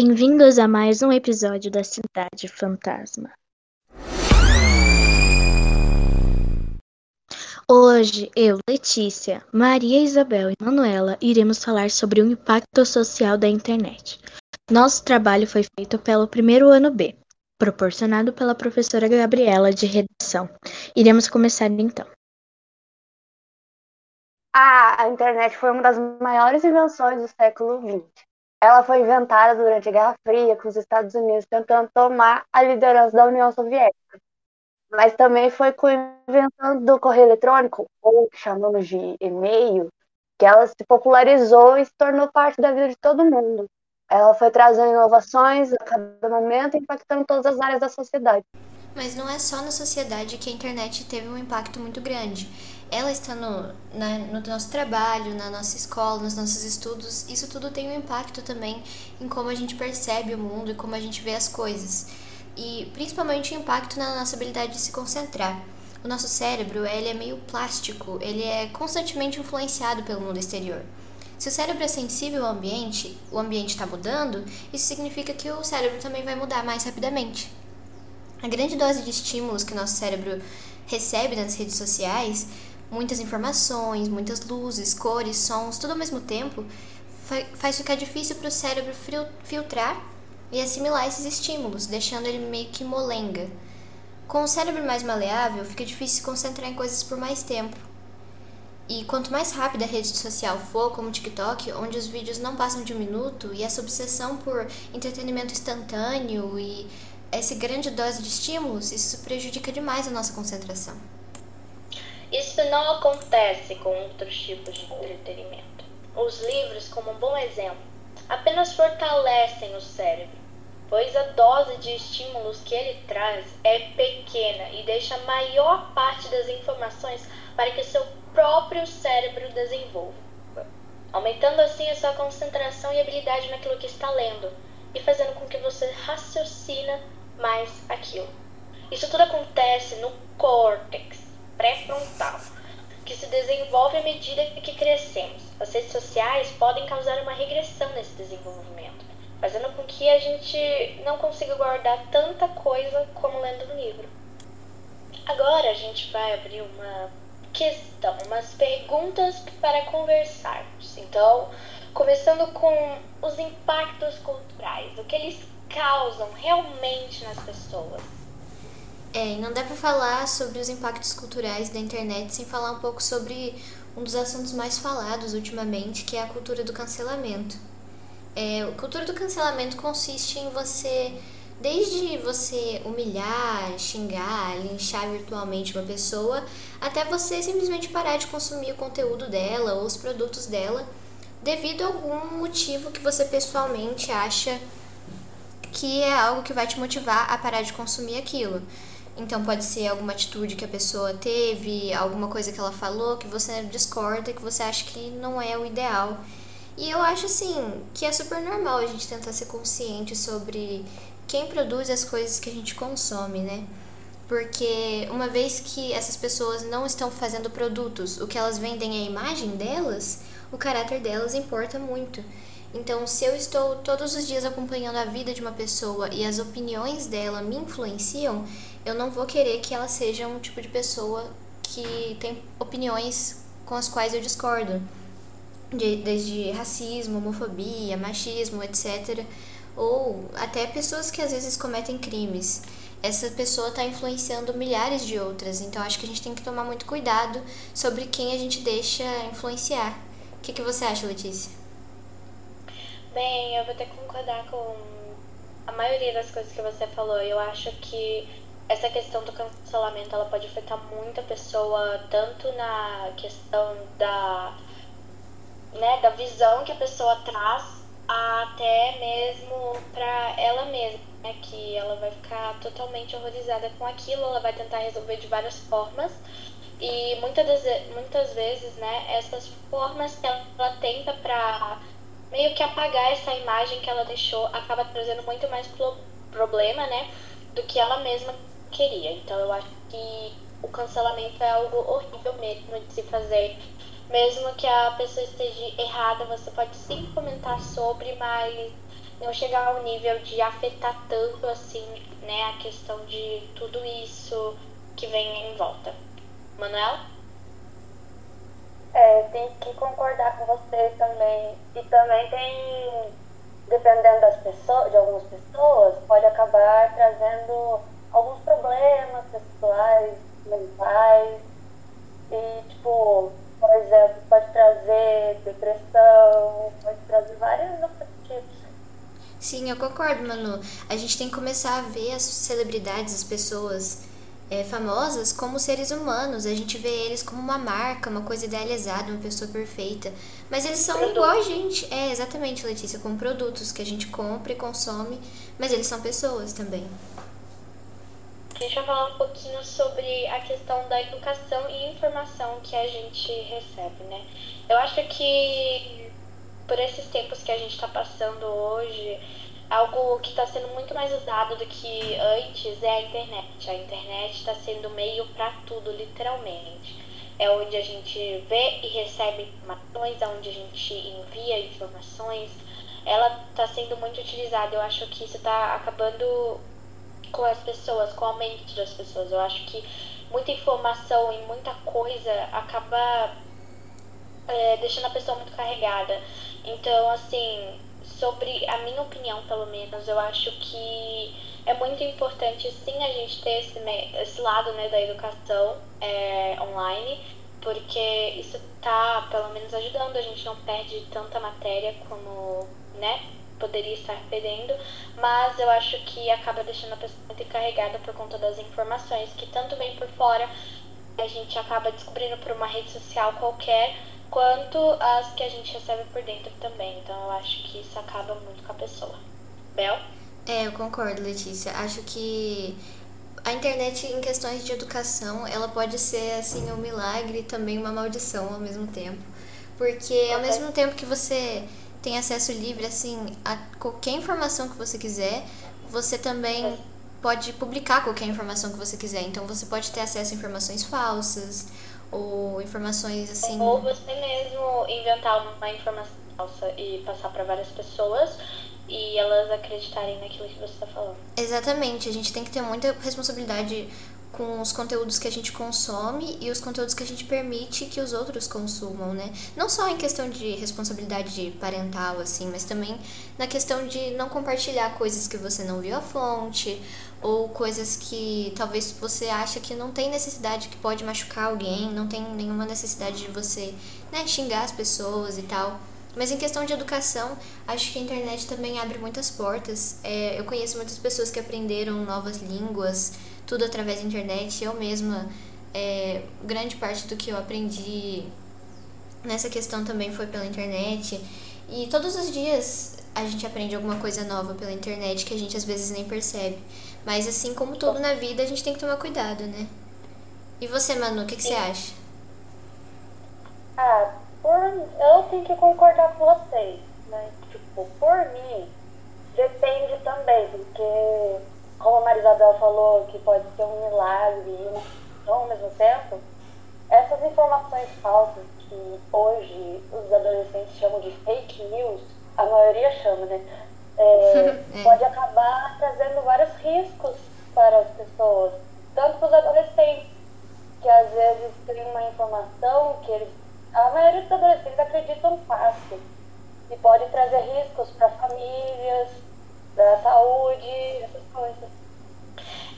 Bem-vindos a mais um episódio da Cidade Fantasma. Hoje, eu, Letícia, Maria Isabel e Manuela iremos falar sobre o impacto social da internet. Nosso trabalho foi feito pelo primeiro ano B, proporcionado pela professora Gabriela de redação. Iremos começar então. A internet foi uma das maiores invenções do século XX. Ela foi inventada durante a Guerra Fria, com os Estados Unidos tentando tomar a liderança da União Soviética. Mas também foi com a invenção do correio eletrônico, ou que chamamos de e-mail, que ela se popularizou e se tornou parte da vida de todo mundo. Ela foi trazendo inovações a cada momento, impactando todas as áreas da sociedade. Mas não é só na sociedade que a internet teve um impacto muito grande ela está no, na, no nosso trabalho, na nossa escola, nos nossos estudos, isso tudo tem um impacto também em como a gente percebe o mundo e como a gente vê as coisas. E principalmente o impacto na nossa habilidade de se concentrar. O nosso cérebro, ele é meio plástico, ele é constantemente influenciado pelo mundo exterior. Se o cérebro é sensível ao ambiente, o ambiente está mudando, isso significa que o cérebro também vai mudar mais rapidamente. A grande dose de estímulos que o nosso cérebro recebe nas redes sociais muitas informações, muitas luzes, cores, sons, tudo ao mesmo tempo, faz ficar difícil para o cérebro filtrar e assimilar esses estímulos, deixando ele meio que molenga. Com o cérebro mais maleável, fica difícil se concentrar em coisas por mais tempo. E quanto mais rápida a rede social for, como o TikTok, onde os vídeos não passam de um minuto, e essa obsessão por entretenimento instantâneo e essa grande dose de estímulos, isso prejudica demais a nossa concentração. Isso não acontece com outros tipos de entretenimento. Os livros, como um bom exemplo, apenas fortalecem o cérebro, pois a dose de estímulos que ele traz é pequena e deixa a maior parte das informações para que seu próprio cérebro desenvolva, aumentando assim a sua concentração e habilidade naquilo que está lendo e fazendo com que você raciocina mais aquilo. Isso tudo acontece no córtex, pré-frontal, que se desenvolve à medida que crescemos. As redes sociais podem causar uma regressão nesse desenvolvimento, fazendo com que a gente não consiga guardar tanta coisa como lendo um livro. Agora a gente vai abrir uma questão, umas perguntas para conversarmos. Então, começando com os impactos culturais, o que eles causam realmente nas pessoas. É, não dá para falar sobre os impactos culturais da internet sem falar um pouco sobre um dos assuntos mais falados ultimamente, que é a cultura do cancelamento. É, a cultura do cancelamento consiste em você, desde você humilhar, xingar, linchar virtualmente uma pessoa, até você simplesmente parar de consumir o conteúdo dela ou os produtos dela, devido a algum motivo que você pessoalmente acha que é algo que vai te motivar a parar de consumir aquilo. Então pode ser alguma atitude que a pessoa teve, alguma coisa que ela falou que você discorda, que você acha que não é o ideal. E eu acho assim que é super normal a gente tentar ser consciente sobre quem produz as coisas que a gente consome, né? Porque uma vez que essas pessoas não estão fazendo produtos, o que elas vendem é a imagem delas, o caráter delas importa muito. Então, se eu estou todos os dias acompanhando a vida de uma pessoa e as opiniões dela me influenciam, eu não vou querer que ela seja um tipo de pessoa que tem opiniões com as quais eu discordo. De, desde racismo, homofobia, machismo, etc. Ou até pessoas que às vezes cometem crimes. Essa pessoa está influenciando milhares de outras, então acho que a gente tem que tomar muito cuidado sobre quem a gente deixa influenciar. O que, que você acha, Letícia? Bem, eu vou ter que concordar com a maioria das coisas que você falou. Eu acho que essa questão do cancelamento ela pode afetar muita pessoa tanto na questão da né, da visão que a pessoa traz até mesmo para ela mesma, né, que ela vai ficar totalmente horrorizada com aquilo, ela vai tentar resolver de várias formas. E muitas das, muitas vezes, né, essas formas que ela, ela tenta para meio que apagar essa imagem que ela deixou acaba trazendo muito mais problema, né, do que ela mesma queria. Então eu acho que o cancelamento é algo horrível mesmo de se fazer. Mesmo que a pessoa esteja errada, você pode sim comentar sobre, mas não chegar ao nível de afetar tanto assim, né, a questão de tudo isso que vem em volta. Manuel? É, tem que concordar com vocês também. E também tem, dependendo das pessoas, de algumas pessoas, pode acabar trazendo alguns problemas pessoais, mentais. E, tipo, por exemplo, pode trazer depressão, pode trazer vários outros tipos. Sim, eu concordo, Manu. A gente tem que começar a ver as celebridades, as pessoas é, famosas como seres humanos. A gente vê eles como uma marca, uma coisa idealizada, uma pessoa perfeita. Mas eles são Produto. igual a gente. É, exatamente, Letícia, como produtos que a gente compra e consome, mas eles são pessoas também. Deixa eu falar um pouquinho sobre a questão da educação e informação que a gente recebe, né? Eu acho que por esses tempos que a gente está passando hoje, algo que está sendo muito mais usado do que antes é a internet. A internet está sendo meio para tudo, literalmente. É onde a gente vê e recebe informações, é onde a gente envia informações. Ela está sendo muito utilizada. Eu acho que isso está acabando com as pessoas, com a mente das pessoas. Eu acho que muita informação e muita coisa acaba é, deixando a pessoa muito carregada. Então, assim, sobre a minha opinião, pelo menos, eu acho que é muito importante sim a gente ter esse, esse lado né, da educação é, online, porque isso está pelo menos ajudando, a gente não perde tanta matéria como, né, poderia estar perdendo, mas eu acho que acaba deixando a pessoa muito encarregada por conta das informações que tanto vem por fora, a gente acaba descobrindo por uma rede social qualquer, quanto as que a gente recebe por dentro também. Então eu acho que isso acaba muito com a pessoa. Bel? É, eu concordo, Letícia. Acho que a internet em questões de educação, ela pode ser assim um milagre e também uma maldição ao mesmo tempo. Porque ao mesmo tempo que você tem acesso livre assim a qualquer informação que você quiser. Você também pode publicar qualquer informação que você quiser. Então você pode ter acesso a informações falsas ou informações assim. Ou você mesmo inventar uma informação falsa e passar para várias pessoas e elas acreditarem naquilo que você está falando. Exatamente, a gente tem que ter muita responsabilidade com os conteúdos que a gente consome e os conteúdos que a gente permite que os outros consumam, né? Não só em questão de responsabilidade parental, assim, mas também na questão de não compartilhar coisas que você não viu a fonte ou coisas que talvez você acha que não tem necessidade, que pode machucar alguém, não tem nenhuma necessidade de você, né, xingar as pessoas e tal. Mas em questão de educação, acho que a internet também abre muitas portas. É, eu conheço muitas pessoas que aprenderam novas línguas, tudo através da internet. Eu mesma, é, grande parte do que eu aprendi nessa questão também foi pela internet. E todos os dias a gente aprende alguma coisa nova pela internet que a gente às vezes nem percebe. Mas assim como tudo na vida, a gente tem que tomar cuidado, né? E você, Manu, o que, que você acha? Ah, por, eu tenho que concordar com vocês, né? Tipo, por mim, depende também, porque como a Marisabel falou, que pode ser um milagre e não ao mesmo tempo, essas informações falsas que hoje os adolescentes chamam de fake news, a maioria chama, né? É, é. Pode acabar trazendo vários riscos para as pessoas, tanto para os adolescentes, que às vezes tem uma informação que eles. A maioria dos adolescentes acreditam fácil e pode trazer riscos para famílias, da saúde, essas coisas.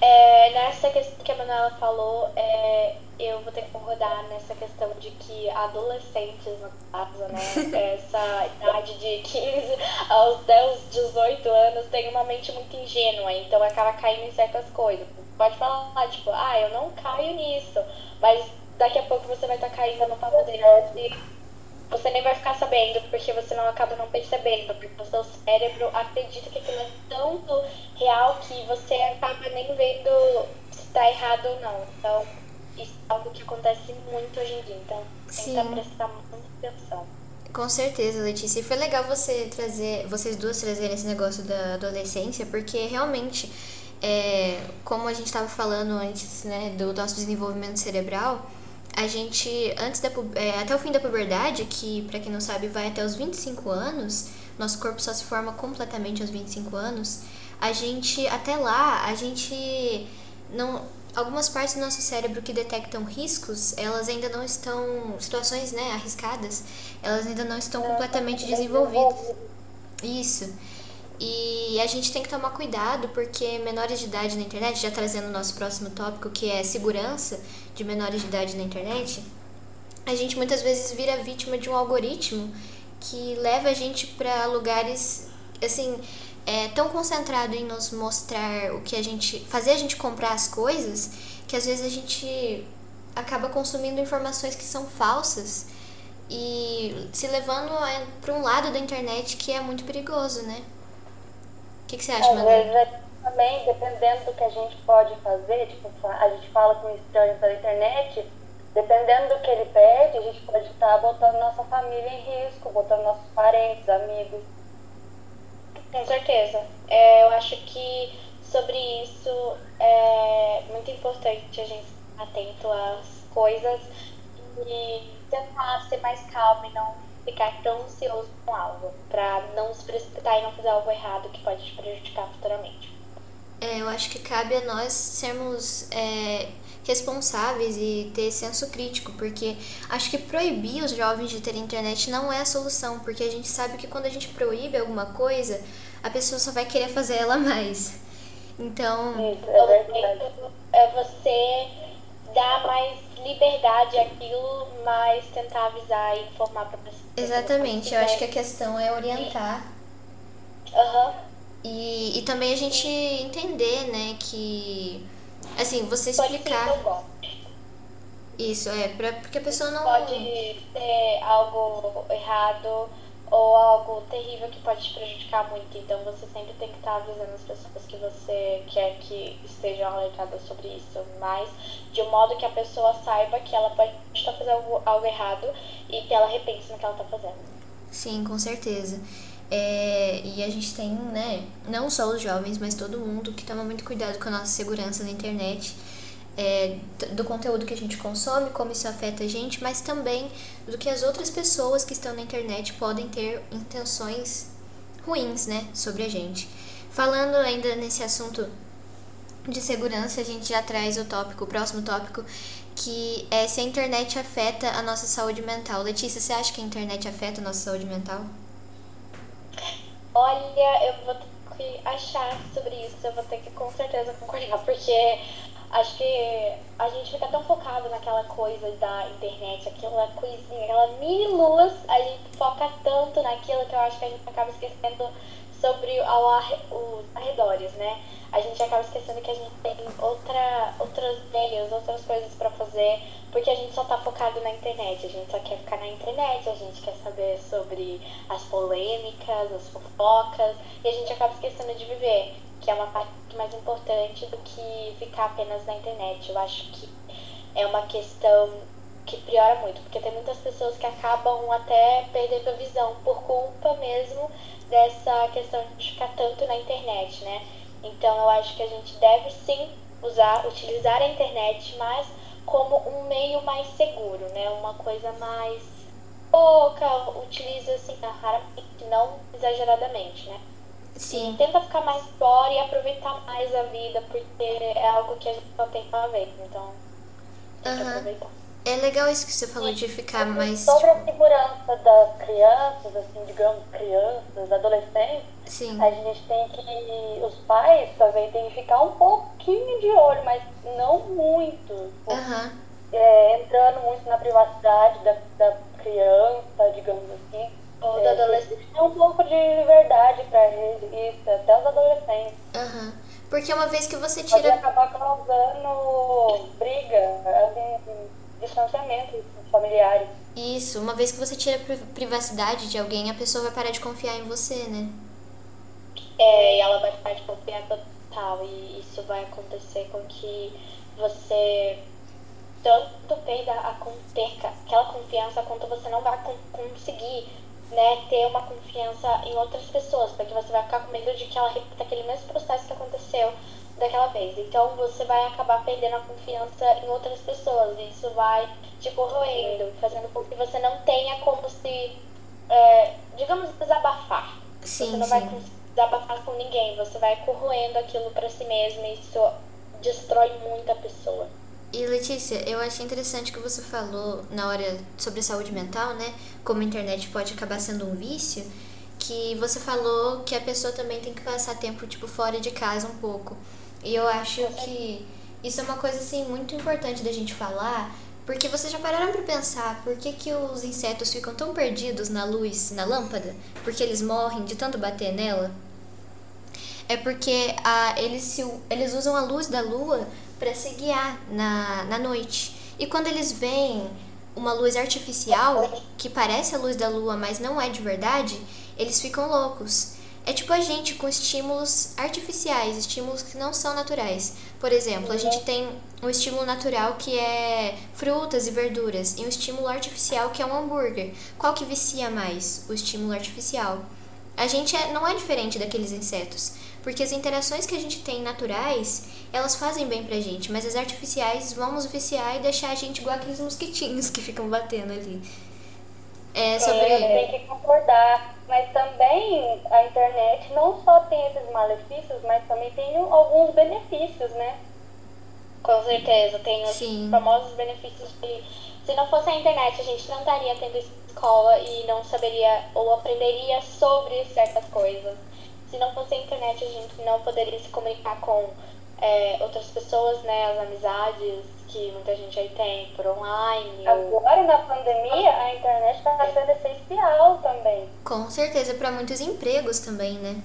É, nessa questão que a Manuela falou, é, eu vou ter que concordar nessa questão de que adolescentes, no caso, né, essa idade de 15 aos 10, 18 anos, tem uma mente muito ingênua, então acaba caindo em certas coisas. Pode falar, tipo, ah, eu não caio nisso, mas daqui a pouco você vai estar tá caindo no papo dele você nem vai ficar sabendo, porque você não acaba não percebendo, porque o seu cérebro acredita que aquilo é tanto real que você acaba nem vendo se está errado ou não. Então, isso é algo que acontece muito hoje em dia. Então, tenta prestar muita atenção. Com certeza, Letícia. E foi legal você trazer, vocês duas trazerem esse negócio da adolescência, porque realmente, é, como a gente estava falando antes, né, do nosso desenvolvimento cerebral, a gente, antes da, é, até o fim da puberdade, que para quem não sabe vai até os 25 anos, nosso corpo só se forma completamente aos 25 anos, a gente, até lá, a gente não. Algumas partes do nosso cérebro que detectam riscos, elas ainda não estão. situações né, arriscadas, elas ainda não estão completamente desenvolvidas. Isso. E a gente tem que tomar cuidado porque menores de idade na internet, já trazendo o nosso próximo tópico, que é segurança de menores de idade na internet, a gente muitas vezes vira vítima de um algoritmo que leva a gente para lugares assim é, tão concentrado em nos mostrar o que a gente fazer a gente comprar as coisas que às vezes a gente acaba consumindo informações que são falsas e se levando para um lado da internet que é muito perigoso, né? Que, que você acha, Às vezes, é também, dependendo do que a gente pode fazer, tipo, a gente fala com um estranho pela internet, dependendo do que ele pede, a gente pode estar botando nossa família em risco, botando nossos parentes, amigos. Com certeza. É, eu acho que sobre isso é muito importante a gente estar atento às coisas e tentar ser mais calmo e não ficar tão ansioso com algo, para não se precipitar e não fazer algo errado que pode te prejudicar futuramente. É, eu acho que cabe a nós sermos é, responsáveis e ter senso crítico, porque acho que proibir os jovens de ter internet não é a solução, porque a gente sabe que quando a gente proíbe alguma coisa, a pessoa só vai querer fazer ela mais. Então. Isso, é, é você dar mais liberdade àquilo, mas tentar avisar e informar para pessoa. Exatamente, eu acho que a questão é orientar. Uhum. E, e também a gente entender, né, que. Assim, você explicar. Isso, é, pra, porque a pessoa não. Pode ter algo errado ou algo terrível que pode te prejudicar muito. Então você sempre tem que estar avisando as pessoas que você quer que estejam alertadas sobre isso, mas de um modo que a pessoa saiba que ela pode estar fazendo algo, algo errado e que ela repense no que ela está fazendo. Sim, com certeza. É, e a gente tem, né, não só os jovens, mas todo mundo que toma muito cuidado com a nossa segurança na internet é, do conteúdo que a gente consome, como isso afeta a gente, mas também do que as outras pessoas que estão na internet podem ter intenções ruins, né, sobre a gente. Falando ainda nesse assunto de segurança, a gente já traz o tópico, o próximo tópico, que é se a internet afeta a nossa saúde mental. Letícia, você acha que a internet afeta a nossa saúde mental? Olha, eu vou ter que achar sobre isso, eu vou ter que com certeza concordar, porque acho que a gente fica tão focado naquela coisa da internet, aquela coisinha, aquela mini luz, a gente foca tanto naquilo que eu acho que a gente acaba esquecendo sobre os arredores, né? A gente acaba esquecendo que a gente tem outra, outras meios, outras coisas para fazer, porque a gente só tá focado na internet, a gente só quer ficar na internet, a gente quer saber sobre as polêmicas, as fofocas, e a gente acaba esquecendo de viver que é uma parte mais importante do que ficar apenas na internet. Eu acho que é uma questão que priora muito, porque tem muitas pessoas que acabam até perdendo a visão por culpa mesmo dessa questão de ficar tanto na internet, né? Então eu acho que a gente deve sim usar, utilizar a internet, mas como um meio mais seguro, né? Uma coisa mais pouca, utiliza assim, raramente, não exageradamente, né? Sim. tenta ficar mais fora e aproveitar mais a vida, porque é algo que a gente só tem uma vez, então tem que aproveitar. É legal isso que você falou de ficar mais. Sobre a segurança das crianças, assim, digamos, crianças, adolescentes, Sim. a gente tem que. Os pais também têm que ficar um pouquinho de olho, mas não muito. Uhum. É, entrando muito na privacidade da, da criança, digamos assim. Ou é, da adolescente. Tem um pouco de liberdade pra isso, até os adolescentes. Uhum. Porque uma vez que você tira. Pode acabar causando briga, assim, distanciamento familiares. Isso, uma vez que você tira a privacidade de alguém, a pessoa vai parar de confiar em você, né? É, e ela vai parar de confiar total. E isso vai acontecer com que você tanto perda a, perca aquela confiança quanto você não vai conseguir né, ter uma confiança em outras pessoas, porque você vai ficar com medo de que ela repita aquele mesmo processo que aconteceu daquela vez. Então você vai acabar perdendo a confiança em outras pessoas e isso vai te corroendo, fazendo com que você não tenha como se, é, digamos, desabafar. Sim, você não sim. vai desabafar com ninguém, você vai corroendo aquilo pra si mesmo e isso destrói muito a pessoa. E Letícia, eu achei interessante que você falou na hora sobre saúde mental, né? Como a internet pode acabar sendo um vício, que você falou que a pessoa também tem que passar tempo tipo fora de casa um pouco. E eu acho que isso é uma coisa assim muito importante da gente falar, porque vocês já pararam para pensar por que, que os insetos ficam tão perdidos na luz, na lâmpada? Porque eles morrem de tanto bater nela? É porque a, eles, se, eles usam a luz da lua para se guiar na, na noite. E quando eles veem uma luz artificial, que parece a luz da lua, mas não é de verdade, eles ficam loucos. É tipo a gente com estímulos artificiais, estímulos que não são naturais. Por exemplo, a gente tem um estímulo natural que é frutas e verduras e um estímulo artificial que é um hambúrguer. Qual que vicia mais? O estímulo artificial. A gente é, não é diferente daqueles insetos, porque as interações que a gente tem naturais, elas fazem bem pra gente, mas as artificiais vão nos viciar e deixar a gente igual aqueles mosquitinhos que ficam batendo ali. É sobre. É, tem que concordar. Mas também a internet não só tem esses malefícios, mas também tem alguns benefícios, né? Com certeza, tem os Sim. famosos benefícios de. Se não fosse a internet, a gente não estaria tendo escola e não saberia ou aprenderia sobre certas coisas. Se não fosse a internet, a gente não poderia se comunicar com é, outras pessoas, né? As amizades que muita gente aí tem por online. ou- Agora, na pandemia, a internet está sendo essencial também. Com certeza, para muitos empregos também, né?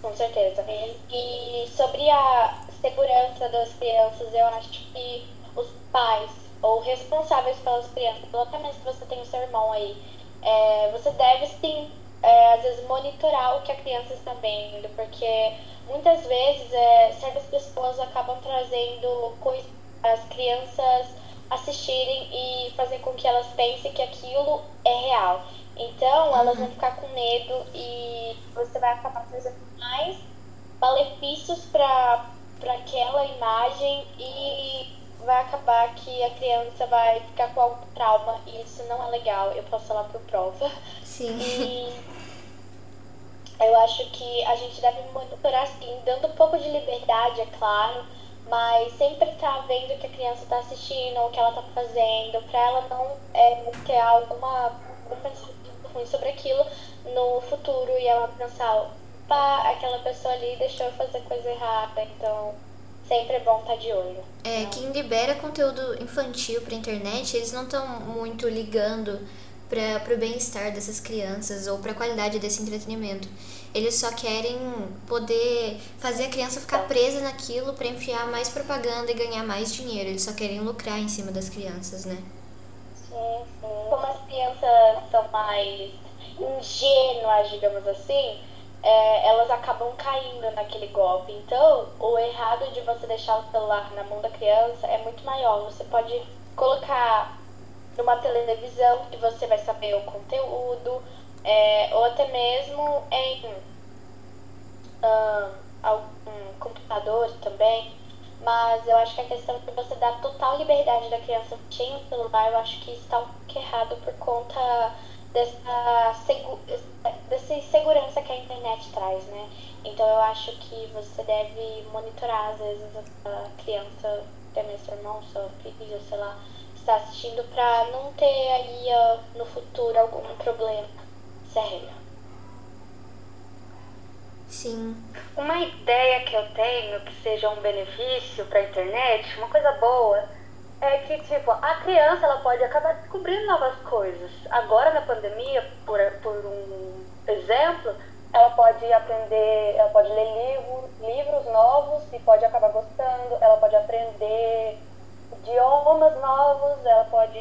Com certeza. E sobre a segurança das crianças, eu acho que os pais ou responsáveis pelas crianças, ou mesmo se você tem o seu irmão aí, é, você deve sim, é, às vezes, monitorar o que a criança está vendo, porque muitas vezes é, certas pessoas acabam trazendo coisas as crianças assistirem e fazer com que elas pensem que aquilo é real. Então, elas vão ficar com medo e você vai acabar trazendo mais malefícios para aquela imagem e vai acabar que a criança vai ficar com algum trauma e isso não é legal. Eu posso falar por prova. Sim. E eu acho que a gente deve monitorar assim, dando um pouco de liberdade, é claro, mas sempre tá vendo o que a criança tá assistindo, o que ela tá fazendo, pra ela não é, ter alguma ruim sobre aquilo no futuro e ela pensar, opa, aquela pessoa ali deixou eu fazer coisa errada, então sempre é bom estar de olho. É, quem libera conteúdo infantil pra internet, eles não estão muito ligando para pro bem-estar dessas crianças ou pra qualidade desse entretenimento. Eles só querem poder fazer a criança ficar presa naquilo pra enfiar mais propaganda e ganhar mais dinheiro. Eles só querem lucrar em cima das crianças, né? Sim, sim. Como as crianças são mais ingênuas, digamos assim, é, elas acabam caindo naquele golpe. Então, o errado de você deixar o celular na mão da criança é muito maior. Você pode colocar numa televisão que você vai saber o conteúdo, é, ou até mesmo em ah, algum computador também. Mas eu acho que a questão de você dar total liberdade da criança sem o celular, eu acho que está um pouco errado por conta dessa, segu dessa insegurança que a internet traz, né? Então eu acho que você deve monitorar, às vezes, a criança, até mesmo seu irmão, seu filho, sei lá, está assistindo pra não ter aí ó, no futuro algum problema sério. Sim. Uma ideia que eu tenho que seja um benefício para a internet, uma coisa boa, é que tipo a criança ela pode acabar descobrindo novas coisas. Agora na pandemia, por, por um exemplo, ela pode aprender, ela pode ler livro, livros novos e pode acabar gostando. Ela pode aprender idiomas novos, ela pode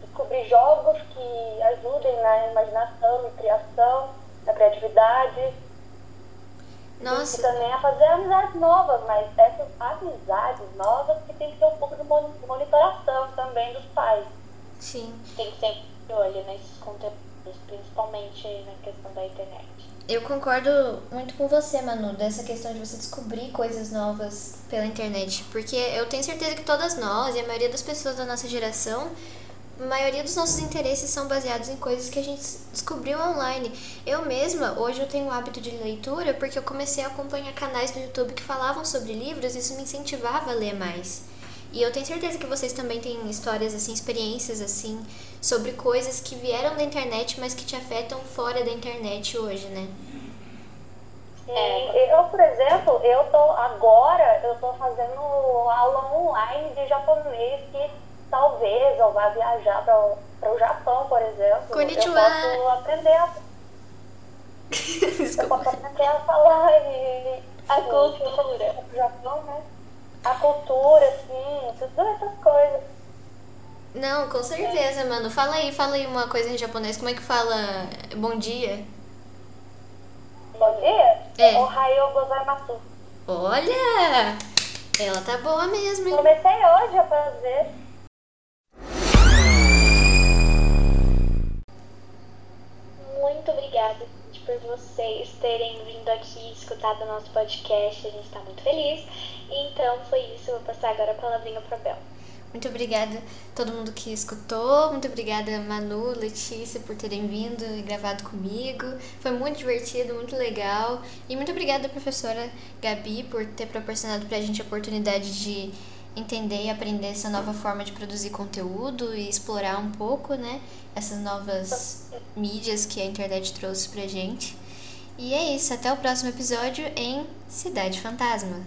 descobrir jogos que ajudem na imaginação e criação, na criatividade. E Nossa, também a fazer amizades novas, mas essas amizades novas que tem que ter um pouco de mon- monitoração também dos pais. sim. Tem que sempre de olho nesses conteúdos, principalmente na questão da internet. Eu concordo muito com você, Manu, dessa questão de você descobrir coisas novas pela internet. Porque eu tenho certeza que todas nós e a maioria das pessoas da nossa geração a maioria dos nossos interesses são baseados em coisas que a gente descobriu online. Eu mesma, hoje eu tenho o hábito de leitura porque eu comecei a acompanhar canais no YouTube que falavam sobre livros e isso me incentivava a ler mais. E eu tenho certeza que vocês também têm histórias assim, experiências assim, sobre coisas que vieram da internet, mas que te afetam fora da internet hoje, né? É, eu, por exemplo, eu tô agora, eu tô fazendo aula online de japonês que talvez eu vá viajar para o Japão, por exemplo. Konnichiwa. Eu posso aprender a, eu posso aprender a falar e a cultura. O Japão, né? A cultura, assim, tudo essas coisas. Não, com certeza, mano. Fala aí, fala aí uma coisa em japonês. Como é que fala bom dia? Bom dia? É. Ohayou gozaimasu. Olha! Ela tá boa mesmo, hein? Comecei hoje a fazer. Vocês terem vindo aqui escutado o nosso podcast. A gente tá muito feliz. Então foi isso. Eu vou passar agora a palavrinha pra Bel. Muito obrigada a todo mundo que escutou. Muito obrigada, Manu, Letícia, por terem vindo e gravado comigo. Foi muito divertido, muito legal. E muito obrigada, professora Gabi, por ter proporcionado pra gente a oportunidade de entender e aprender essa nova forma de produzir conteúdo e explorar um pouco, né, essas novas mídias que a internet trouxe pra gente. E é isso, até o próximo episódio em Cidade Fantasma.